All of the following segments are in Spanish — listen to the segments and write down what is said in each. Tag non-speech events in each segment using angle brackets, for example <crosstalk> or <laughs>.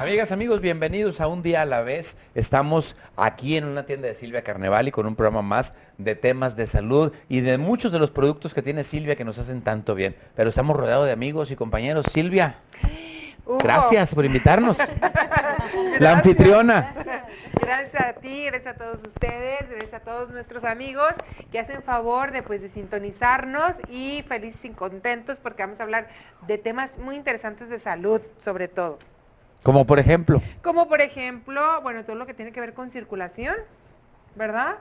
Amigas, amigos, bienvenidos a Un Día a la Vez. Estamos aquí en una tienda de Silvia Carnevali con un programa más de temas de salud y de muchos de los productos que tiene Silvia que nos hacen tanto bien. Pero estamos rodeados de amigos y compañeros. Silvia, Hugo. gracias por invitarnos. <laughs> Gracias. La anfitriona. Gracias a ti, gracias a todos ustedes, gracias a todos nuestros amigos que hacen favor de pues de sintonizarnos y felices y contentos porque vamos a hablar de temas muy interesantes de salud, sobre todo. Como por ejemplo, Como por ejemplo, bueno, todo lo que tiene que ver con circulación, ¿verdad?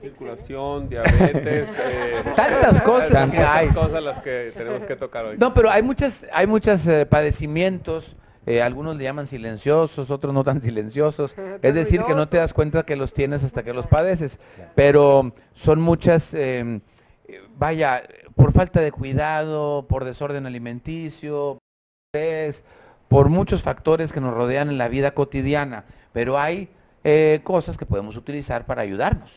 Circulación, diabetes, <laughs> eh, Tantas cosas tantas que hay. cosas las que tenemos que tocar hoy. no, pero hay muchas, hay muchos padecimientos. eh, algunos le llaman silenciosos, otros no tan <laughs> silenciosos. <laughs> Es decir, que no te das cuenta que los tienes hasta que los padeces. Pero son muchas, eh, eh, vaya, por falta de cuidado, por desorden alimenticio, por estrés, por muchos factores que nos rodean en la vida cotidiana. Pero hay eh, cosas que podemos utilizar para ayudarnos.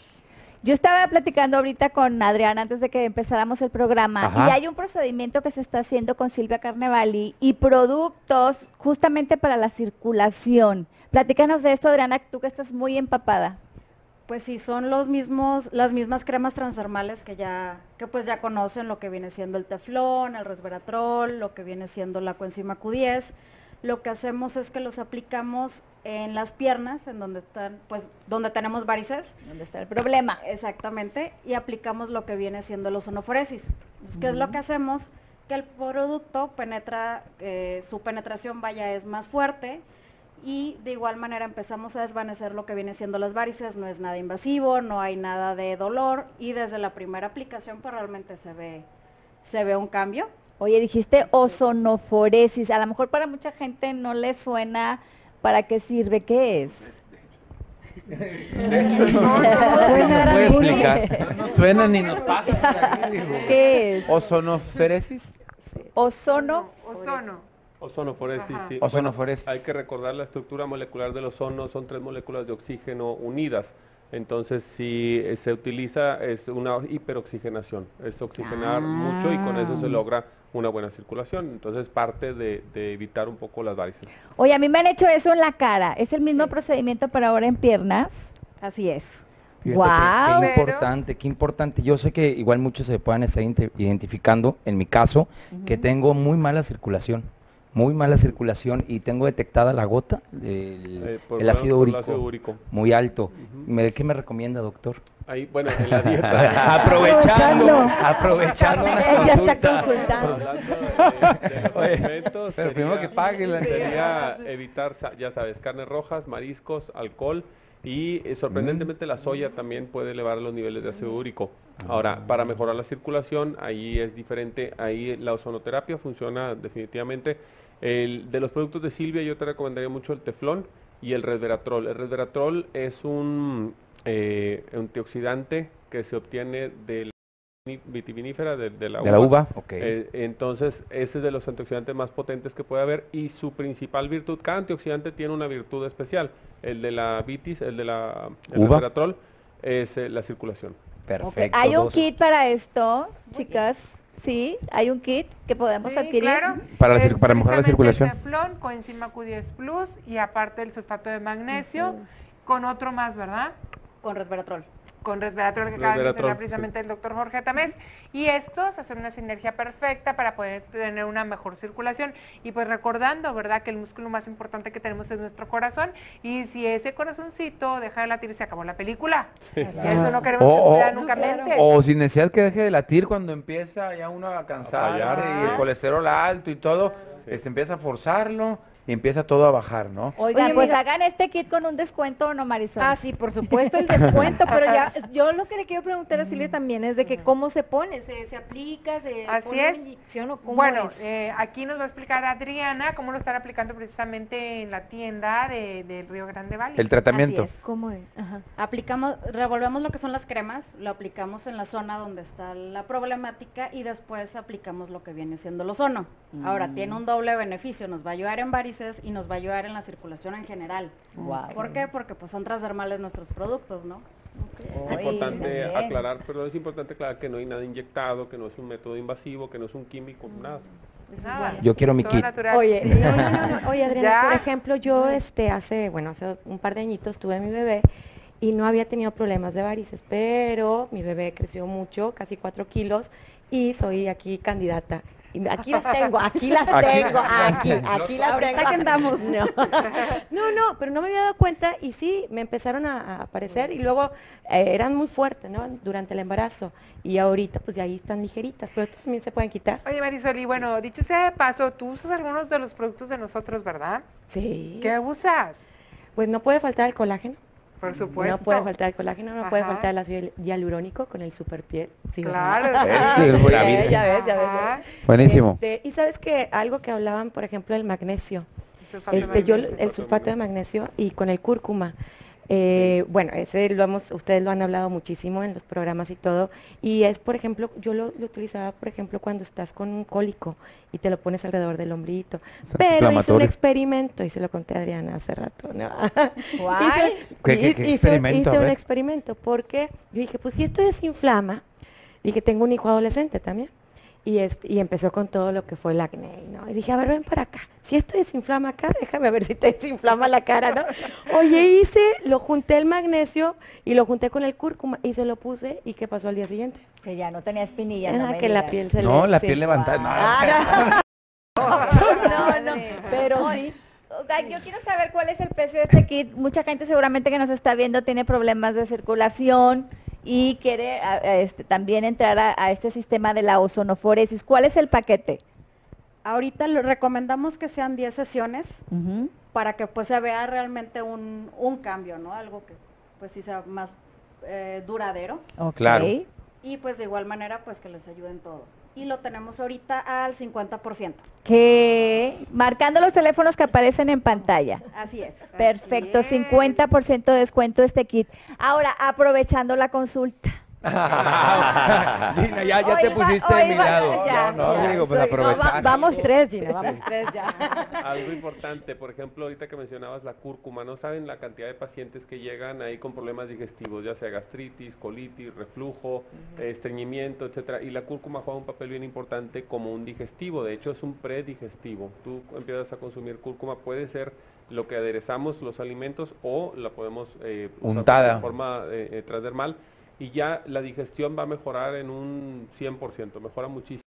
Yo estaba platicando ahorita con Adrián antes de que empezáramos el programa Ajá. y hay un procedimiento que se está haciendo con Silvia Carnevali y productos justamente para la circulación. Platícanos de esto, Adriana, tú que estás muy empapada. Pues sí, son los mismos, las mismas cremas transdermales que ya, que pues ya conocen lo que viene siendo el teflón, el resveratrol, lo que viene siendo la coenzima Q10. Lo que hacemos es que los aplicamos en las piernas, en donde están, pues, donde tenemos varices, ¿Dónde está el problema? exactamente, y aplicamos lo que viene siendo el ozonoforesis. Entonces, ¿qué es lo que hacemos? Que el producto penetra, eh, su penetración vaya es más fuerte y de igual manera empezamos a desvanecer lo que viene siendo las varices, no es nada invasivo, no hay nada de dolor y desde la primera aplicación pues realmente se ve, se ve un cambio. Oye, dijiste ozonoforesis. A lo mejor para mucha gente no le suena para qué sirve, ¿qué es? De hecho, no, No, no, explicar. No suena ni nos pasa. ¿Qué es? ¿Ozonoferesis? Ozono. Ozono. Ozonoforesis, sí. Ozonoforesis. Hay que recordar la estructura molecular del ozono, son tres moléculas de oxígeno unidas. Entonces, si eh, se utiliza, es una hiperoxigenación, es oxigenar mucho y con eso se Ah. logra una buena circulación. Entonces, parte de, de evitar un poco las varices. Oye, a mí me han hecho eso en la cara. ¿Es el mismo procedimiento para ahora en piernas? Así es. Fíjate Guau. qué, qué Pero- importante, qué importante. Yo sé que igual muchos se puedan estar identificando, en mi caso, que tengo muy mala circulación, muy mala circulación y tengo detectada la gota, el, Eh, el ácido, el úrico, ácido úrico. muy alto. Ujú. Me- ¿Qué me recomienda, doctor? Ahí, bueno, en la dieta. <laughs> aprovechando, Aprovechando. ya está consulta. consultando. Hablando de, de los Oye, alimentos, pero primero que pague la- sería evitar, sa- ya sabes, carnes rojas, mariscos, alcohol y eh, sorprendentemente la soya también puede elevar los niveles de ácido úrico. Ahora, para mejorar la circulación, ahí es diferente, ahí la ozonoterapia funciona definitivamente. El, de los productos de Silvia yo te recomendaría mucho el teflón y el resveratrol. El resveratrol es un eh, antioxidante que se obtiene de la vitivinífera, de, de la De la uva, ok. eh, entonces, ese es de los antioxidantes más potentes que puede haber y su principal virtud, cada antioxidante tiene una virtud especial. El de la vitis, el de la el Uva. resveratrol, es eh, la circulación. Perfecto. Hay un kit para esto, chicas. Sí, hay un kit que podemos Sí, adquirir. claro. Para la para mejorar la circulación. El teflón, coenzima Q10 Plus y aparte el sulfato de magnesio con otro más, ¿verdad? Con resveratrol. Con resveratrol que acaba de mencionar precisamente el doctor Jorge Tamés. Y estos hacen una sinergia perfecta para poder tener una mejor circulación. Y pues recordando, ¿verdad? Que el músculo más importante que tenemos es nuestro corazón. Y si ese corazoncito deja de latir, se acabó la película. Y eso no queremos O- que o- nunca mente. O sin necesidad que deje de latir cuando empieza ya uno a cansarse fallar. y el colesterol alto y todo, Sí. este empieza a forzarlo y empieza todo a bajar, ¿no? Oigan, Oye, pues hagan este kit con un descuento, ¿no, Marisol? Ah, sí, por supuesto, el descuento, <laughs> pero ya, yo lo que le quiero preguntar a Silvia también es de que cómo se pone, se, se aplica, se Así pone es. inyección o cómo Bueno, es? eh, aquí nos va a explicar Adriana cómo lo están aplicando precisamente en la tienda de, del Río Grande Valley. El tratamiento. Así es. ¿Cómo es? Ajá. Aplicamos, revolvemos lo que son las cremas, lo aplicamos en la zona donde está la problemática y después aplicamos lo que viene siendo el ozono. Ahora, Mm. tiene un doble beneficio, nos va a ayudar en y nos va a ayudar en la circulación en general. ¿Por qué? Porque pues son transdermales nuestros productos, ¿no? Es Oye, importante aclarar, pero es importante aclarar que no hay nada inyectado, que no es un método invasivo, que no es un químico, nada. Nada, Yo quiero mi todo kit. natural. Oye, Sí. no, no, no, no. Oye, Adriana, Ya. por ejemplo, yo este hace, bueno, hace un par de añitos tuve a mi bebé y no había tenido problemas de varices, pero mi bebé creció mucho, casi cuatro kilos, y soy aquí candidata. Aquí las tengo, aquí las Aquí. tengo, aquí, aquí las Ahorita tengo. que andamos. No. <laughs> no, no, pero no me había dado cuenta y sí, me empezaron a, a aparecer y luego eh, eran muy fuertes, ¿no? Durante el embarazo y ahorita pues ya ahí están ligeritas, pero también se pueden quitar. Oye, Marisol, y bueno, dicho sea de paso, tú usas algunos de los productos de nosotros, ¿verdad? Sí. ¿Qué usas? Pues no puede faltar el colágeno. Por supuesto. No puede faltar el colágeno, no puede Ajá. faltar el ácido hialurónico con el superpiel. Claro. Es sí. la vida. Ya ves, ya ves, ya Ajá. ves. Buenísimo. Este, y sabes que algo que hablaban, por ejemplo, del magnesio. Sulfato de Este, yo magnesio. el sulfato de magnesio y con el cúrcuma. Eh, Bueno, ese lo hemos, ustedes lo han hablado muchísimo en los programas y todo. Y es, por ejemplo, yo lo, lo utilizaba, por ejemplo, cuando estás con un cólico y te lo pones alrededor del ombliguito. Pero hice un experimento y se lo conté a Adriana hace rato. ¿no? Guay. <laughs> Hice- ¿Qué- experimento? A Hice un experimento porque yo dije, pues si esto desinflama, dije, tengo un hijo adolescente también. Y, este, y empezó con todo lo que fue el acné, ¿no? Y dije, a ver, ven para acá. Si esto desinflama acá, <laughs> déjame ver si te desinflama la cara, ¿no? Oye, hice, lo junté el magnesio y lo junté con el cúrcuma y se lo puse. ¿Y qué pasó al día siguiente? Que ya no tenía espinilla, no me que la piel se No, le... la sí. piel levantada. Ah, <laughs> no, no, pero sí. Yo quiero saber cuál es el precio de este kit. Mucha gente seguramente que nos está viendo tiene problemas de circulación y quiere a- a este, también entrar a, a este sistema de la ozonoforesis. ¿Cuál es el paquete? Ahorita lo recomendamos que sean 10 sesiones para que pues se vea realmente un, un cambio, ¿no? Algo que pues sí sea más eh, duradero. Claro. y pues de igual manera pues que les ayude en todo. Y lo tenemos ahorita al 50%. Que marcando los teléfonos que aparecen en pantalla. Así es. Perfecto, Así es. 50% de descuento este kit. Ahora, aprovechando la consulta. Dina, <laughs> ya, ya Hoy te pusiste de mi lado. ya, no, ya, digo, pues soy- No, va- aprovechar. vamos tres, Gina, vamos <laughs> tres ya. Algo importante, por ejemplo, ahorita que mencionabas la cúrcuma, no saben la cantidad de pacientes que llegan ahí con problemas digestivos, ya sea gastritis, colitis, reflujo, eh, estreñimiento, etcétera, y la cúrcuma juega un papel bien importante como un digestivo, de hecho es un predigestivo. Tú empiezas a consumir cúrcuma, puede ser lo que aderezamos los alimentos o la podemos eh, usar Untada. de forma eh, eh, transdermal y ya la digestión va a mejorar en un 100%, mejora muchísimo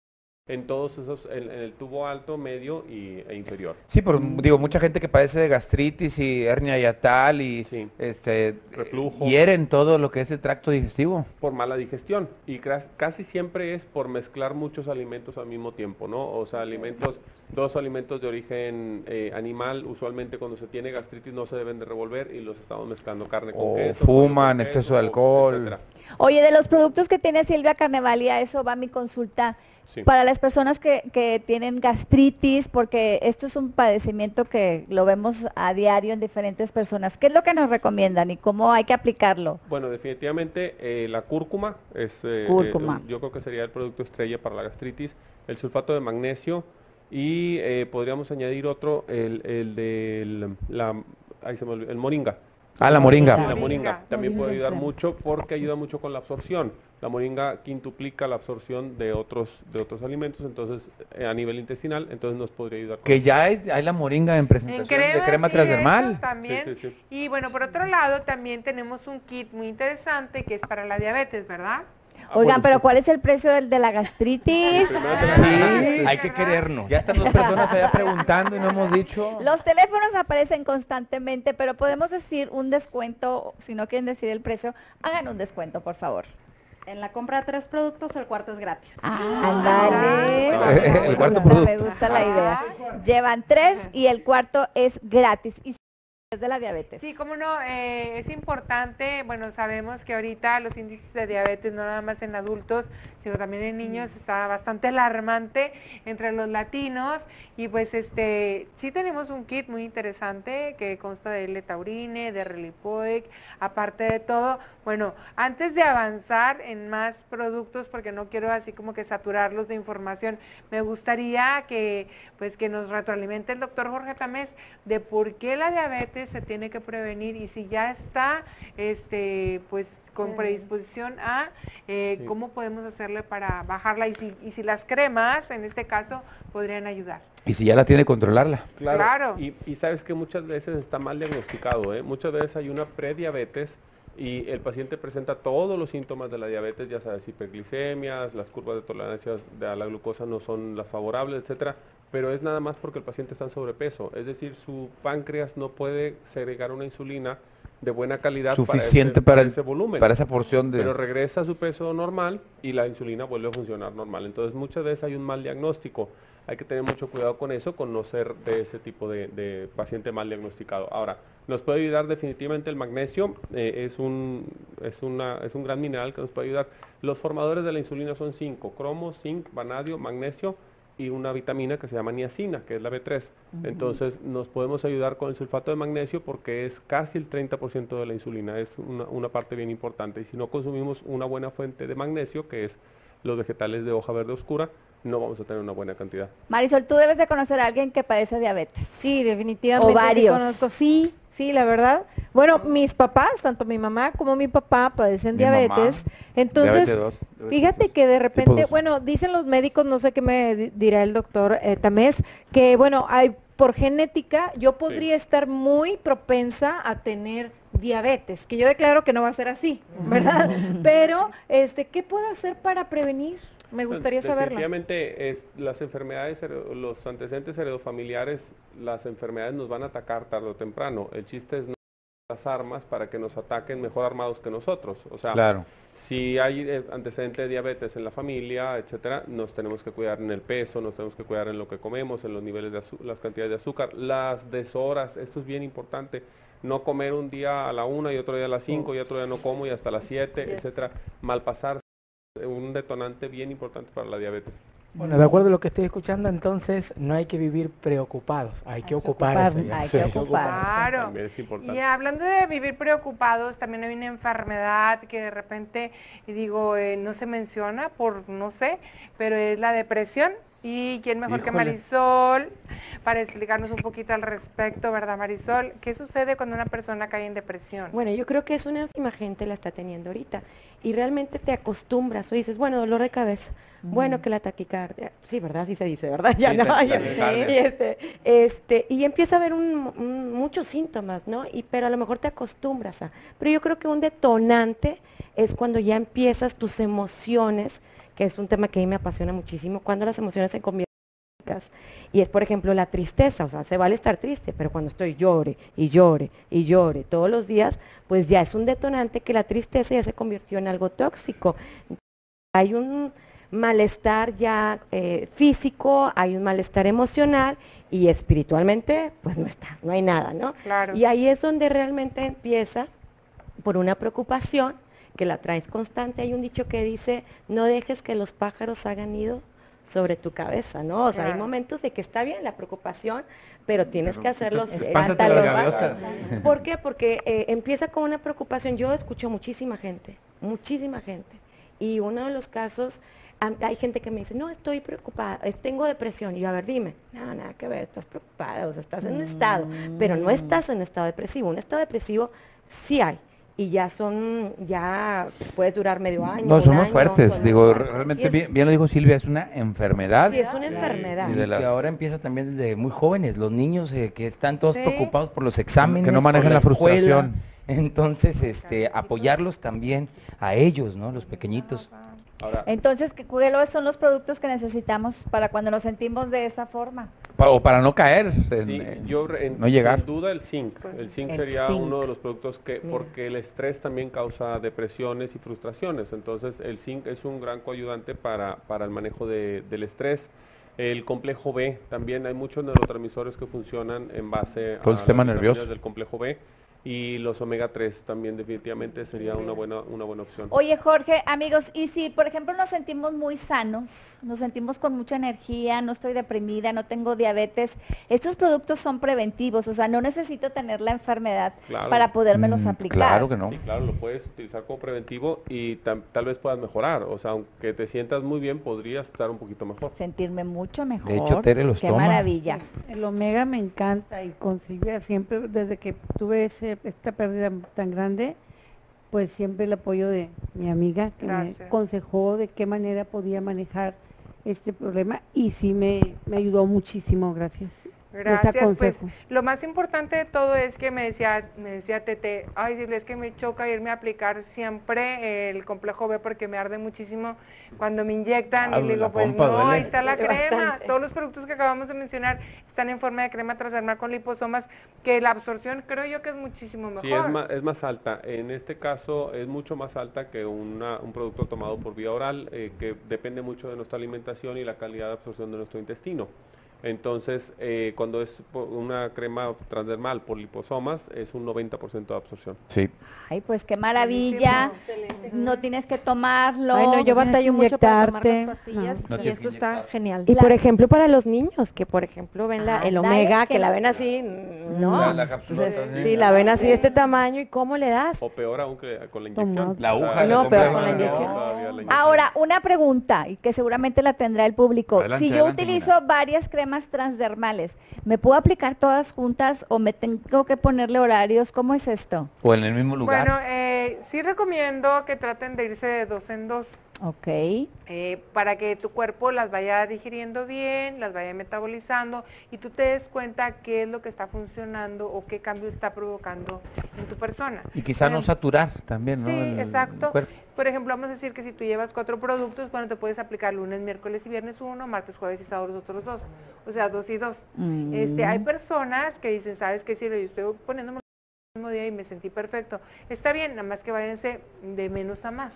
en todos esos, en, en el tubo alto, medio y, e inferior. Sí, pero digo, mucha gente que padece de gastritis y hernia yatal y Sí. este Reflujo. hieren todo lo que es el tracto digestivo. por mala digestión y cras- casi siempre es por mezclar muchos alimentos al mismo tiempo, ¿no? O sea, alimentos, dos alimentos de origen eh, animal, usualmente cuando se tiene gastritis no se deben de revolver y los estamos mezclando carne con O queso, fuman, con exceso de alcohol. etcétera. Oye, de los productos que tiene Silvia Carnevalia, eso va mi consulta. Sí. Para las personas que, que tienen gastritis, porque esto es un padecimiento que lo vemos a diario en diferentes personas, ¿qué es lo que nos recomiendan y cómo hay que aplicarlo? Bueno, definitivamente eh, la cúrcuma es, eh, Cúrcuma. eh, yo creo que sería el producto estrella para la gastritis, el sulfato de magnesio y eh, podríamos añadir otro, el, el de la, ahí se me olvidó, el moringa. Ah, la Sí, moringa. la Moringa. moringa también Moringa, puede ayudar mucho porque ayuda mucho con la absorción. La moringa quintuplica la absorción de otros de otros alimentos, entonces eh, a nivel intestinal, entonces nos podría ayudar. con Que eso. ya hay, hay la moringa en presentación En crema, de crema sí, transdermal. también. Sí, sí, sí. Y bueno, por otro lado, también tenemos un kit muy interesante que es para la diabetes, ¿verdad? Ah, Oigan, bueno, pero sí. ¿cuál es el precio del de la gastritis? Primero Ah, Sí, hay que querernos. Ya están dos personas allá preguntando y no hemos dicho. Los teléfonos aparecen constantemente, pero podemos decir un descuento, si no quieren decir el precio, hagan un descuento, por favor. En la compra de tres productos el cuarto es gratis. Ándale. El Me cuarto gusta, Me producto. gusta la idea. Llevan tres y el cuarto es gratis. Y de la diabetes. Sí, cómo no, eh, es importante, bueno, sabemos que ahorita los índices de diabetes, no nada más en adultos, sino también en niños, está bastante alarmante entre los latinos. Y pues este, sí tenemos un kit muy interesante que consta de L-taurine, de Relipoic, aparte de todo, bueno, antes de avanzar en más productos, porque no quiero así como que saturarlos de información, me gustaría que pues que nos retroalimente el doctor Jorge Tamés de por qué la diabetes se tiene que prevenir y si ya está este pues con predisposición a eh, Sí. cómo podemos hacerle para bajarla y si, y si las cremas en este caso podrían ayudar. Y si ya la tiene, controlarla. Claro. Claro. Y, y sabes que muchas veces está mal diagnosticado, ¿eh? Muchas veces hay una prediabetes y el paciente presenta todos los síntomas de la diabetes, ya sabes, hiperglicemias, las curvas de tolerancia de a la glucosa no son las favorables, etcétera, pero es nada más porque el paciente está en sobrepeso, es decir, su páncreas no puede segregar una insulina de buena calidad Suficiente para para, ese, el- volumen. para esa porción de... Pero regresa a su peso normal y la insulina vuelve a funcionar normal. Entonces muchas veces hay un mal diagnóstico. Hay que tener mucho cuidado con eso, con no ser de ese tipo de, de paciente mal diagnosticado. Ahora, nos puede ayudar definitivamente el magnesio, eh, es, un, es, una, es un gran mineral que nos puede ayudar. Los formadores de la insulina son cinco, cromo, zinc, vanadio, magnesio y una vitamina que se llama niacina, que es la B3. Entonces nos podemos ayudar con el sulfato de magnesio porque es casi el 30% de la insulina, es una, una parte bien importante. Y si no consumimos una buena fuente de magnesio, que es los vegetales de hoja verde oscura, no vamos a tener una buena cantidad. Marisol, tú debes de conocer a alguien que padece diabetes. Sí, definitivamente. O varios. Sí, conozco. Sí, sí, la verdad. Bueno, mis papás, tanto mi mamá como mi papá padecen Mi mamá, diabetes. Entonces, diabetes dos, diabetes fíjate que de repente, bueno, dicen los médicos, no sé qué me di- dirá el doctor eh, Tamés, que bueno, hay por genética yo podría estar muy propensa a tener diabetes, que yo declaro que no va a ser así, ¿verdad? <laughs> Pero, este, ¿qué puedo hacer para prevenir? Me gustaría saberlo. Definitivamente es, las enfermedades, los antecedentes heredofamiliares, las enfermedades nos van a atacar tarde o temprano. El chiste es no las armas para que nos ataquen mejor armados que nosotros. O sea, Claro. si hay eh, antecedente de diabetes en la familia, etcétera, nos tenemos que cuidar en el peso, nos tenemos que cuidar en lo que comemos, en los niveles de las cantidades de azúcar, las deshoras, esto es bien importante. No comer un día a la una y otro día a las cinco y otro día no como y hasta las siete, etcétera. Malpasar, un detonante bien importante para la diabetes. Bueno, de acuerdo a lo que estoy escuchando, entonces no hay que vivir preocupados, hay que ocuparse. Hay que ocuparse. Claro. También es importante. Y hablando de vivir preocupados, también hay una enfermedad que de repente, digo, eh, no se menciona por no sé, pero es la depresión. ¿Y quién mejor que. Marisol para explicarnos un poquito al respecto, verdad, Marisol? ¿Qué sucede cuando una persona cae en depresión? Bueno, yo creo que es una enferma gente la está teniendo ahorita y realmente te acostumbras o dices, bueno, dolor de cabeza, bueno, que la taquicardia, sí, ¿verdad? Así se dice, ¿verdad? <laughs> Ya Sí, no, ta- ya- y este, este, y empieza a haber un, un- muchos síntomas, ¿no? Y pero a lo mejor te acostumbras a, pero yo creo que un detonante es cuando ya empiezas tus emociones, que es un tema que a mí me apasiona muchísimo, cuando las emociones se convierten físicas. y es por ejemplo la tristeza, o sea, se vale estar triste, pero cuando estoy llore y llore y llore todos los días, pues ya es un detonante que la tristeza ya se convirtió en algo tóxico. Hay un malestar ya eh, físico, hay un malestar emocional y espiritualmente, pues no está, no hay nada, ¿no? Claro. Y ahí es donde realmente empieza por una preocupación que la traes constante. Hay un dicho que dice, no dejes que los pájaros hagan nido sobre tu cabeza, ¿no? O sea, hay momentos de que está bien la preocupación, pero tienes que hacerlos. eh, las espántalos. gaviotas. ¿Por qué? Porque eh, empieza con una preocupación. Yo escucho muchísima gente, muchísima gente. Y uno de los casos, hay gente que me dice, no, estoy preocupada, eh, tengo depresión. Y yo, a ver, dime, no, nada que ver, estás preocupada, o sea, estás en un estado, pero no estás en un estado depresivo. Un estado depresivo sí hay. Y ya son, ya puedes durar medio año. No, son muy año, fuertes. son Digo, fuertes. realmente bien, bien lo dijo Silvia, es una enfermedad. Sí, es una enfermedad. Y las- que ahora empieza también desde muy jóvenes, los niños eh, que están todos Sí. preocupados por los exámenes, Que no manejan la frustración. Entonces, este, apoyarlos también a ellos, ¿no? Los pequeñitos. Ahora, Entonces, ¿qué- ¿cuáles son los productos que necesitamos para cuando nos sentimos de esa forma? Pa- o para no caer, en- Sí, en- yo re- en- no llegar. Sin duda el zinc. El zinc El sería zinc. uno de los productos que, Mira. porque el estrés también causa depresiones y frustraciones. Entonces el zinc es un gran coayudante para, para el manejo de- del estrés. El complejo B, también hay muchos neurotransmisores que funcionan en base Todo el a sistema las nervioso. del complejo B. Y los omega 3 también definitivamente sería una buena, una buena opción. Oye, Jorge, amigos, y si, por ejemplo, nos sentimos muy sanos, nos sentimos con mucha energía, no estoy deprimida, no tengo diabetes, estos productos son preventivos, o sea, no necesito tener la enfermedad Claro. para podérmelos Mm, aplicar. Claro que no. Sí, claro, lo puedes utilizar como preventivo y tam- tal vez puedas mejorar. O sea, aunque te sientas muy bien, podrías estar un poquito mejor. Sentirme mucho mejor. De hecho, Tere los Qué toma. maravilla. El omega me encanta y con Silvia siempre, desde que tuve ese, esta pérdida tan grande, pues siempre el apoyo de mi amiga que Gracias. me aconsejó de qué manera podía manejar este problema y sí me, me ayudó muchísimo, gracias. Gracias, pues lo más importante de todo es que me decía, me decía Tete, ay Silvia, es que me choca irme a aplicar siempre el complejo B porque me arde muchísimo cuando me inyectan Ah, y le digo, pues pompa no, duele. ahí está la Duele crema, bastante. todos los productos que acabamos de mencionar están en forma de crema transdermal con liposomas, que la absorción creo yo que es muchísimo mejor. Sí, es más, es más alta. En este caso es mucho más alta que una- un producto tomado por vía oral, eh, que depende mucho de nuestra alimentación y la calidad de absorción de nuestro intestino. Entonces, eh, cuando es una crema transdermal por liposomas, es un 90% de absorción. Sí. Ay, pues qué maravilla. No tienes que tomarlo. Ay, no, yo batallo mucho para tomar las pastillas No. No y esto está genial. Y La- por ejemplo para los niños, que por ejemplo ven la, el omega, que que la ven así, mm, ¿no? La- la Entonces, sí. sí, la ven así de este tamaño y ¿cómo le das? O peor aún que con la inyección. La aguja No, pero con la inyección. todavía la inyección. Ahora, una pregunta, y que seguramente la tendrá el público. Adelante, si yo adelante, utilizo varias cremas transdermales, ¿me puedo aplicar todas juntas o me tengo que ponerle horarios? ¿Cómo es esto? O en el mismo lugar. Bueno, eh, sí recomiendo que traten de irse de dos en dos. Ok. eh, para que tu cuerpo las vaya digiriendo bien, las vaya metabolizando y tú te des cuenta qué es lo que está funcionando o qué cambio está provocando en tu persona. y quizá no saturar también, ¿no? Sí, El- exacto. Por ejemplo, vamos a decir que si tú llevas cuatro productos, bueno, te puedes aplicar lunes, miércoles y viernes uno, martes, jueves y sábado los otros dos. O sea, dos y dos. Este, hay Mm. personas que dicen, ¿sabes qué? Si yo estoy poniéndome el mismo día y me sentí perfecto. Está bien, nada más que váyanse de menos a más,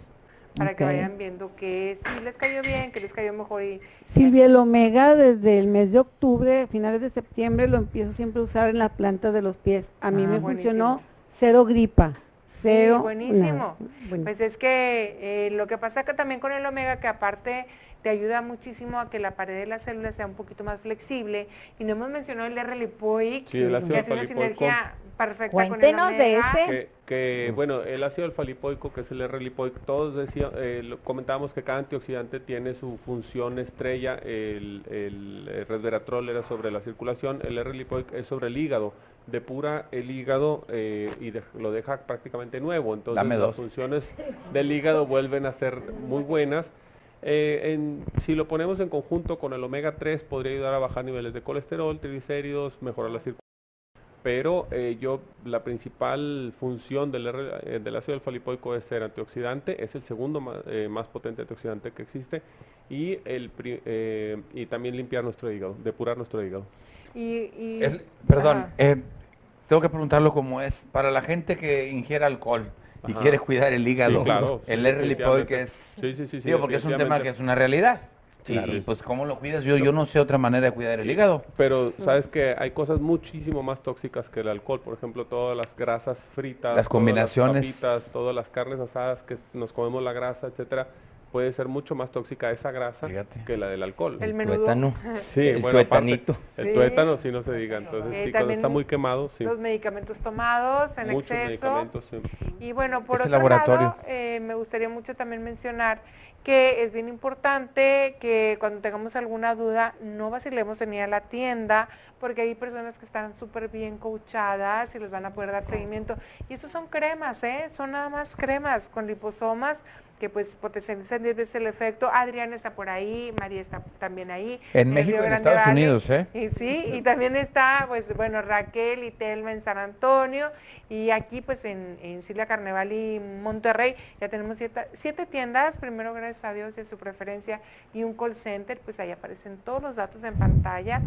para que vayan viendo que sí les cayó bien, que les cayó mejor y... Silvia, el omega desde el mes de octubre, finales de septiembre, lo empiezo siempre a usar en la planta de los pies. A mí Ah, me buenísimo. funcionó cero gripa, cero. Sí, buenísimo. Bueno. Pues es que eh, lo que pasa que también con el omega, que aparte te ayuda muchísimo a que la pared de las células sea un poquito más flexible. Y no hemos mencionado el R-lipoic, Sí, el que hace una sinergia perfecta Cuéntenos con el de ese. Que, que, bueno, el ácido alfa-lipoico, que es el R-lipoico, todos decían, eh, comentábamos que cada antioxidante tiene su función estrella. El, el, resveratrol era sobre la circulación, el R-lipoico es sobre el hígado. Depura el hígado eh, y de- lo deja prácticamente nuevo. Entonces Dame las funciones del hígado vuelven a ser muy buenas. Eh, en- si lo ponemos en conjunto con el omega 3 podría ayudar a bajar niveles de colesterol, triglicéridos, mejorar la circulación pero eh, yo la principal función del, R- eh, del ácido alfa-lipoico es ser antioxidante, es el segundo eh, más potente antioxidante que existe y el eh, y también limpiar nuestro hígado, depurar nuestro hígado. Y, y- perdón, eh, tengo que preguntarlo como es. Para la gente que ingiere alcohol y Ajá. quiere cuidar el hígado, Sí, claro, el sí, R-lipoic definitivamente. es... Sí, sí, sí, sí, digo, porque es un tema que es una realidad. Claro. Y, pues, ¿cómo lo cuidas? Yo, yo no sé otra manera de cuidar el hígado. Pero sabes que hay cosas muchísimo más tóxicas que el alcohol, por ejemplo, todas las grasas fritas, Las combinaciones. todas las papitas, todas las carnes asadas que nos comemos la grasa, etcétera, puede ser mucho más tóxica esa grasa Fíjate. que la del alcohol. El tuétano. Sí, el bueno, aparte, el Sí. tuétano sí no se diga, entonces Eh, sí, cuando está muy quemado, sí. los medicamentos tomados en Muchos exceso. medicamentos, sí. Y bueno, por Este otro laboratorio. lado, eh, me gustaría mucho también mencionar que es bien importante que cuando tengamos alguna duda no vacilemos en ir a la tienda porque hay personas que están súper bien coachadas y les van a poder dar seguimiento. Y estos son cremas, ¿eh? Son nada más cremas con liposomas. Que pues potencializan 10 veces el efecto. Adrián está por ahí, María está también ahí. En México en Estados. Unidos, ¿eh? Y sí, y también está, pues bueno, Raquel y Telma en San Antonio. Y aquí, pues en, en Silvia Carnaval y Monterrey, ya tenemos siete, siete tiendas, primero gracias a Dios de su preferencia, y un call center, pues ahí aparecen todos los datos en pantalla.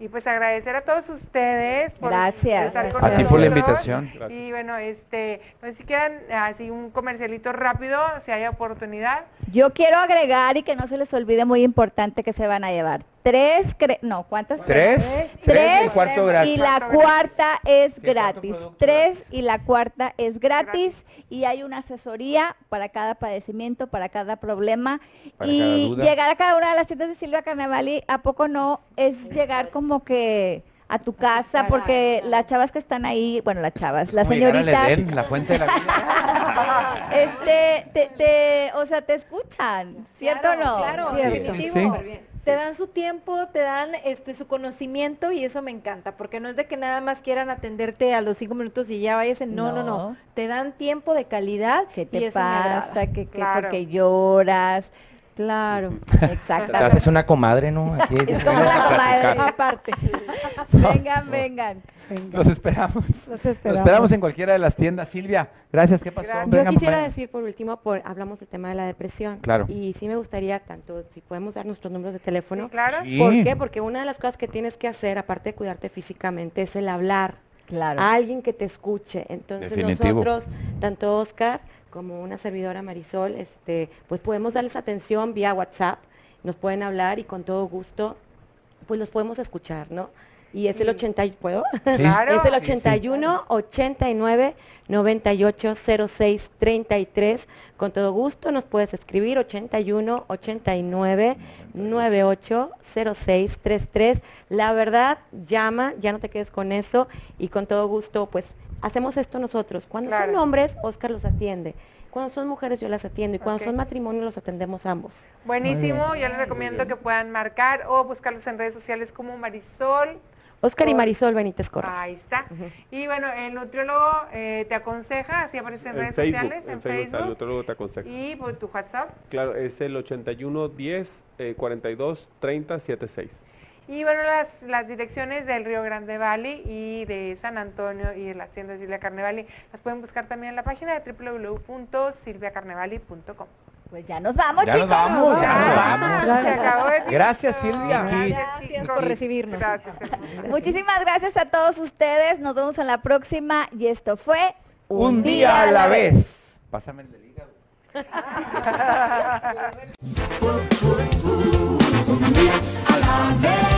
Y pues agradecer a todos ustedes por Gracias. estar con A ti por la invitación. Gracias. Y bueno, este, no sé si quieran así un comercialito rápido, si hay oportunidad. Yo quiero agregar y que no se les olvide muy importante que se van a llevar. Tres, cre- no, ¿cuántas? ¿Tres? Tres, Tres y el cuarto gratis. y la Cuarto cuarta es Sí, gratis. producto Tres gratis. y la cuarta es gratis. Y hay una asesoría para cada padecimiento, para cada problema. Para y cada llegar a cada una de las tiendas de Silvia Carnevali, ¿a poco no es llegar como que a tu casa? Porque las chavas que están ahí, bueno, las chavas, las señoritas, Edén, la fuente de la vida. <laughs> este, te, te- o sea, te escuchan, ¿cierto o no? Claro, Sí, definitivo. sí. Te dan su tiempo, te dan este su conocimiento y eso me encanta, porque no es de que nada más quieran atenderte a los cinco minutos y ya vayas. No, no, no. No. Te dan tiempo de calidad ¿Qué y te me pasa? ¿Qué, qué, Claro. porque lloras? Claro. <laughs> Te Exactamente. haces una comadre, ¿no? Aquí Es como vengas a una comadre. Aparte. vengan, vengan. Los esperamos. Los Los esperamos. en cualquiera de las tiendas. Silvia, gracias. ¿Qué pasó? Gracias. Yo Vengan, quisiera decir por último, por, hablamos del tema de la depresión. Claro. Y sí me gustaría tanto, si podemos dar nuestros números de teléfono. Sí, claro. Sí. ¿Por qué? Porque una de las cosas que tienes que hacer, aparte de cuidarte físicamente, es el hablar Claro. a alguien que te escuche. Entonces Definitivo. nosotros, tanto Oscar como una servidora Marisol, este, pues podemos darles atención vía WhatsApp, nos pueden hablar y con todo gusto, pues los podemos escuchar, ¿no? Y es el Sí. 80, y- ¿puedo? <laughs> Claro. Es el Sí, 81 89 98 06 33. Con todo gusto nos puedes escribir 81 89 98 06 33. La verdad, llama, ya no te quedes con eso y con todo gusto, pues hacemos esto nosotros. Cuando Claro. son hombres, Oscar los atiende. Cuando son mujeres, yo las atiendo. Y cuando son matrimonios, los atendemos ambos. Buenísimo, yo les recomiendo que puedan marcar o buscarlos en redes sociales como Marisol. Oscar y Marisol Benítez Correa. Ahí está. Y bueno, el nutriólogo eh, te aconseja, así aparece en, En redes Facebook, sociales, en en Facebook, el nutriólogo te aconseja. Y por tu WhatsApp. Claro, es el 81 10 eh, 42 30 76. Y bueno, las, las direcciones del Río Grande Valley y de San Antonio y de las tiendas de Silvia Carnevali las pueden buscar también en la página de www.silviacarnevali.com. Pues ya nos vamos, Ya chicos. nos vamos, ya nos vamos. Se acabó el Gracias. Silvia. Gracias chicos. por recibirnos. Gracias. Muchísimas gracias a todos ustedes. Nos vemos en la próxima. Y esto fue Un día a la vez. Pásame el del hígado. <laughs>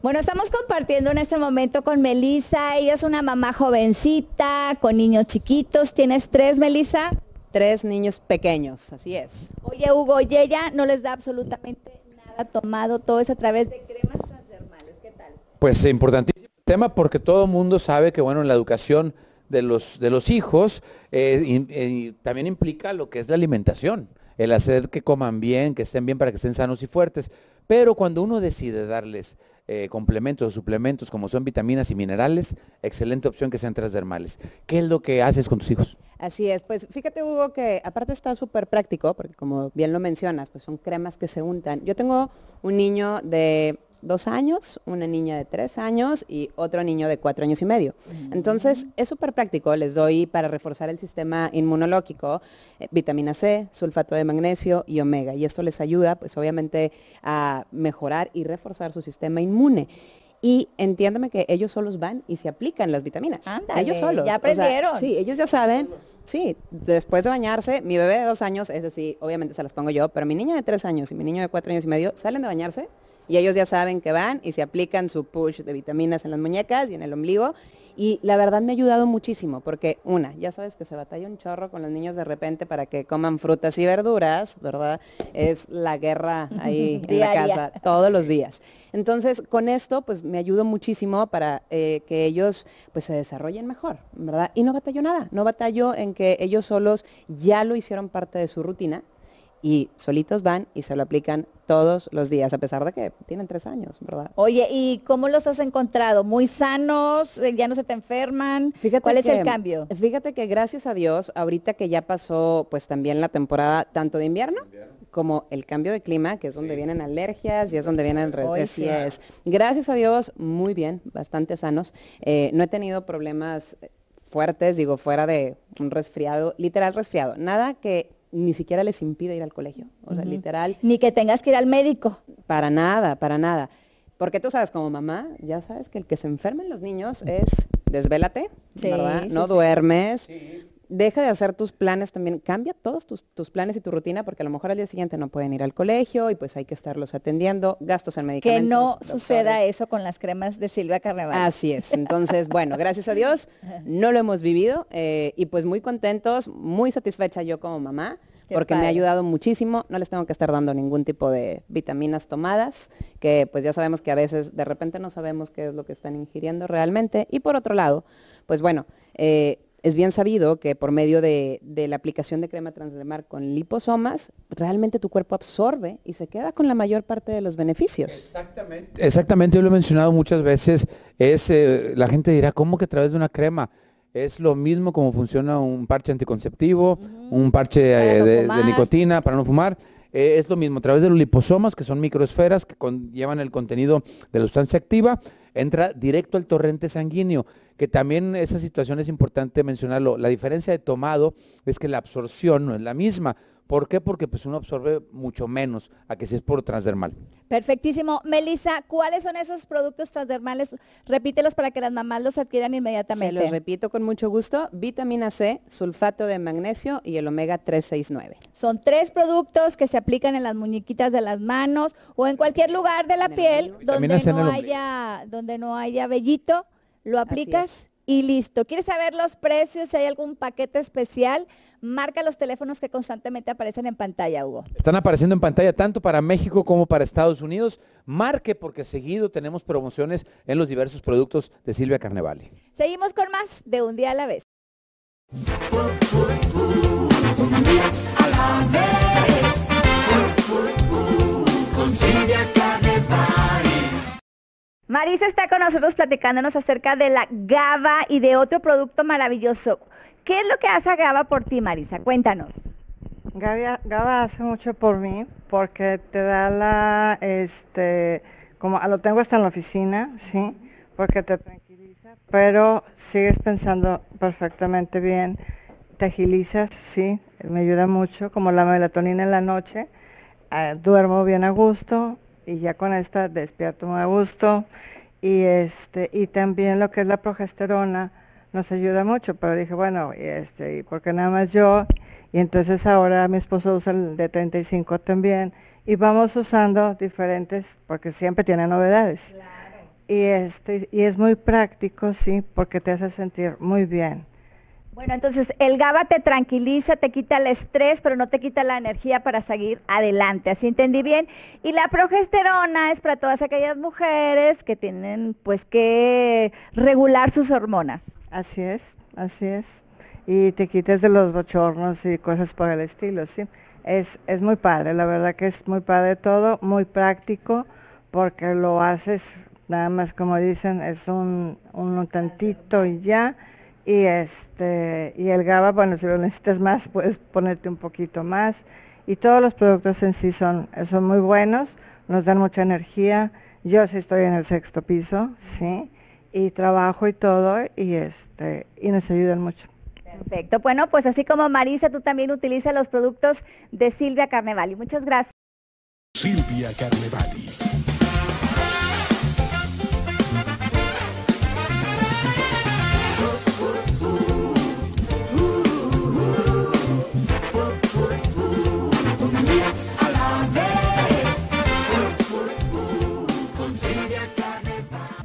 Bueno, estamos compartiendo en este momento con Melisa. Ella es una mamá jovencita, con niños chiquitos. ¿Tienes tres, Melisa? Tres niños pequeños, así es. Oye, Hugo, y ella no les da absolutamente nada tomado. Todo es a través de cremas transdermales. ¿Qué tal? Pues importantísimo tema porque todo el mundo sabe que bueno en la educación de los de los hijos eh, eh, también implica lo que es la alimentación, el hacer que coman bien, que estén bien para que estén sanos y fuertes. Pero cuando uno decide darles eh, complementos o suplementos como son vitaminas y minerales, excelente opción que sean transdermales. ¿Qué es lo que haces con tus hijos? Así es. Pues fíjate, Hugo, que aparte está súper práctico, porque como bien lo mencionas, pues son cremas que se untan. Yo tengo un niño de dos años, una niña de tres años y otro niño de cuatro años y medio. Entonces, es súper práctico. Les doy para reforzar el sistema inmunológico eh, vitamina C, sulfato de magnesio y omega. Y esto les ayuda, pues obviamente, a mejorar y reforzar su sistema inmune. Y entiéndame que ellos solos van y se aplican las vitaminas. Ándale, ellos solos. ya O sea, aprendieron. sí, ellos ya saben. Sí, después de bañarse, mi bebé de dos años, es decir, obviamente se las pongo yo, pero mi niña de tres años y mi niño de cuatro años y medio salen de bañarse y ellos ya saben que van y se aplican su push de vitaminas en las muñecas y en el ombligo. Y la verdad me ha ayudado muchísimo porque, una, ya sabes que se batalla un chorro con los niños de repente para que coman frutas y verduras, ¿verdad? Es la guerra ahí <laughs> en la casa todos los días. Entonces, con esto, pues me ayudo muchísimo para eh, que ellos pues se desarrollen mejor, ¿verdad? Y no batallo nada, no batallo en que ellos solos ya lo hicieron parte de su rutina y solitos van y se lo aplican todos los días, a pesar de que tienen tres años, ¿verdad? Oye, ¿y cómo los has encontrado? ¿Muy sanos? Eh, ¿Ya no se te enferman? Fíjate ¿Cuál es el cambio? Fíjate que gracias a Dios, ahorita que ya pasó pues también la temporada tanto de invierno como el cambio de clima, que es donde vienen alergias y es donde vienen re- Ay, así sí. Gracias a Dios, muy bien, bastante sanos. Eh, no he tenido problemas fuertes, digo, fuera de un resfriado, literal resfriado. Nada que ni siquiera les impide ir al colegio. O sea, literal, Ni que tengas que ir al médico. para nada, para nada. Porque tú sabes, como mamá, ya sabes que el que se enfermen los niños es desvélate, Sí, ¿verdad? sí, no sí. duermes. Deja de hacer tus planes también, cambia todos tus, tus planes y tu rutina porque a lo mejor al día siguiente no pueden ir al colegio y pues hay que estarlos atendiendo, gastos en Que medicamentos. no doctores. suceda eso con las cremas de Silvia Carnaval. Así es. Entonces, bueno, gracias a Dios no lo hemos vivido eh, y pues muy contentos, muy satisfecha yo como mamá Qué porque me ha ayudado muchísimo. No les tengo que estar dando ningún tipo de vitaminas tomadas, que pues ya sabemos que a veces de repente no sabemos qué es lo que están ingiriendo realmente. Y por otro lado, pues bueno, eh, es bien sabido que por medio de, de la aplicación de crema transdermal con liposomas, realmente tu cuerpo absorbe y se queda con la mayor parte de los beneficios. Exactamente. Exactamente, yo lo he mencionado muchas veces, es eh, la gente dirá, ¿cómo que a través de una crema? Es lo mismo como funciona un parche anticonceptivo, un parche eh, no de, nicotina para no fumar. eh, es lo mismo, a través de los liposomas, que son microesferas que con- llevan el contenido de la sustancia activa, entra directo al torrente sanguíneo, que también esa situación es importante mencionarlo. La diferencia de tomado es que la absorción no es la misma. ¿Por qué? Porque pues uno absorbe mucho menos a que si es por transdermal. Perfectísimo. Melissa, ¿cuáles son esos productos transdermales? Repítelos para que las mamás los adquieran Se inmediatamente. los repito con mucho gusto, vitamina C, sulfato de magnesio y el omega 369. Son tres productos que se aplican en las muñequitas de las manos o en cualquier lugar de la piel donde no haya donde no haya vellito, lo Así aplicas es. Y listo. ¿Quieres saber los precios? Si hay algún paquete especial, marca los teléfonos que constantemente aparecen en pantalla, Hugo. Están apareciendo en pantalla tanto para México como para Estados Unidos. Marque porque seguido tenemos promociones en los diversos productos de Silvia Carnevale. Seguimos con más de un día a la vez. Marisa está con nosotros platicándonos acerca de la GABA y de otro producto maravilloso. ¿Qué es lo que hace GABA por ti, Marisa? Cuéntanos. Gaba, Gaba hace mucho por mí porque te da la, este, como lo tengo hasta en la oficina, sí, porque te tranquiliza, pero sigues pensando perfectamente bien, te agilizas, sí, me ayuda mucho, como la melatonina en la noche, eh, duermo bien a gusto y ya con esta despierto muy a gusto y este y también lo que es la progesterona nos ayuda mucho, pero dije, bueno, y este, ¿y por qué nada más yo? Y entonces ahora mi esposo usa el de 35 también y vamos usando diferentes porque siempre tiene novedades. Y este y es muy práctico, sí, porque te hace sentir muy bien. Bueno, entonces el GABA te tranquiliza, te quita el estrés, pero no te quita la energía para seguir adelante. ¿Así entendí bien? Y la progesterona es para todas aquellas mujeres que tienen pues que regular sus hormonas. Así es, así es. Y te quites de los bochornos y cosas por el estilo, sí. Es, es muy padre, la verdad que es muy padre todo, muy práctico, porque lo haces nada más como dicen, es un, un tantito y ya. Y este, y el GABA, bueno, si lo necesitas más, puedes ponerte un poquito más. Y todos los productos en sí son, son muy buenos, nos dan mucha energía. Yo sí estoy en el sexto piso, sí, y trabajo y todo, y este, y nos ayudan mucho. Perfecto. Bueno, pues así como Marisa, tú también utiliza los productos de Silvia Carnevali. Muchas gracias. Silvia Carnevali.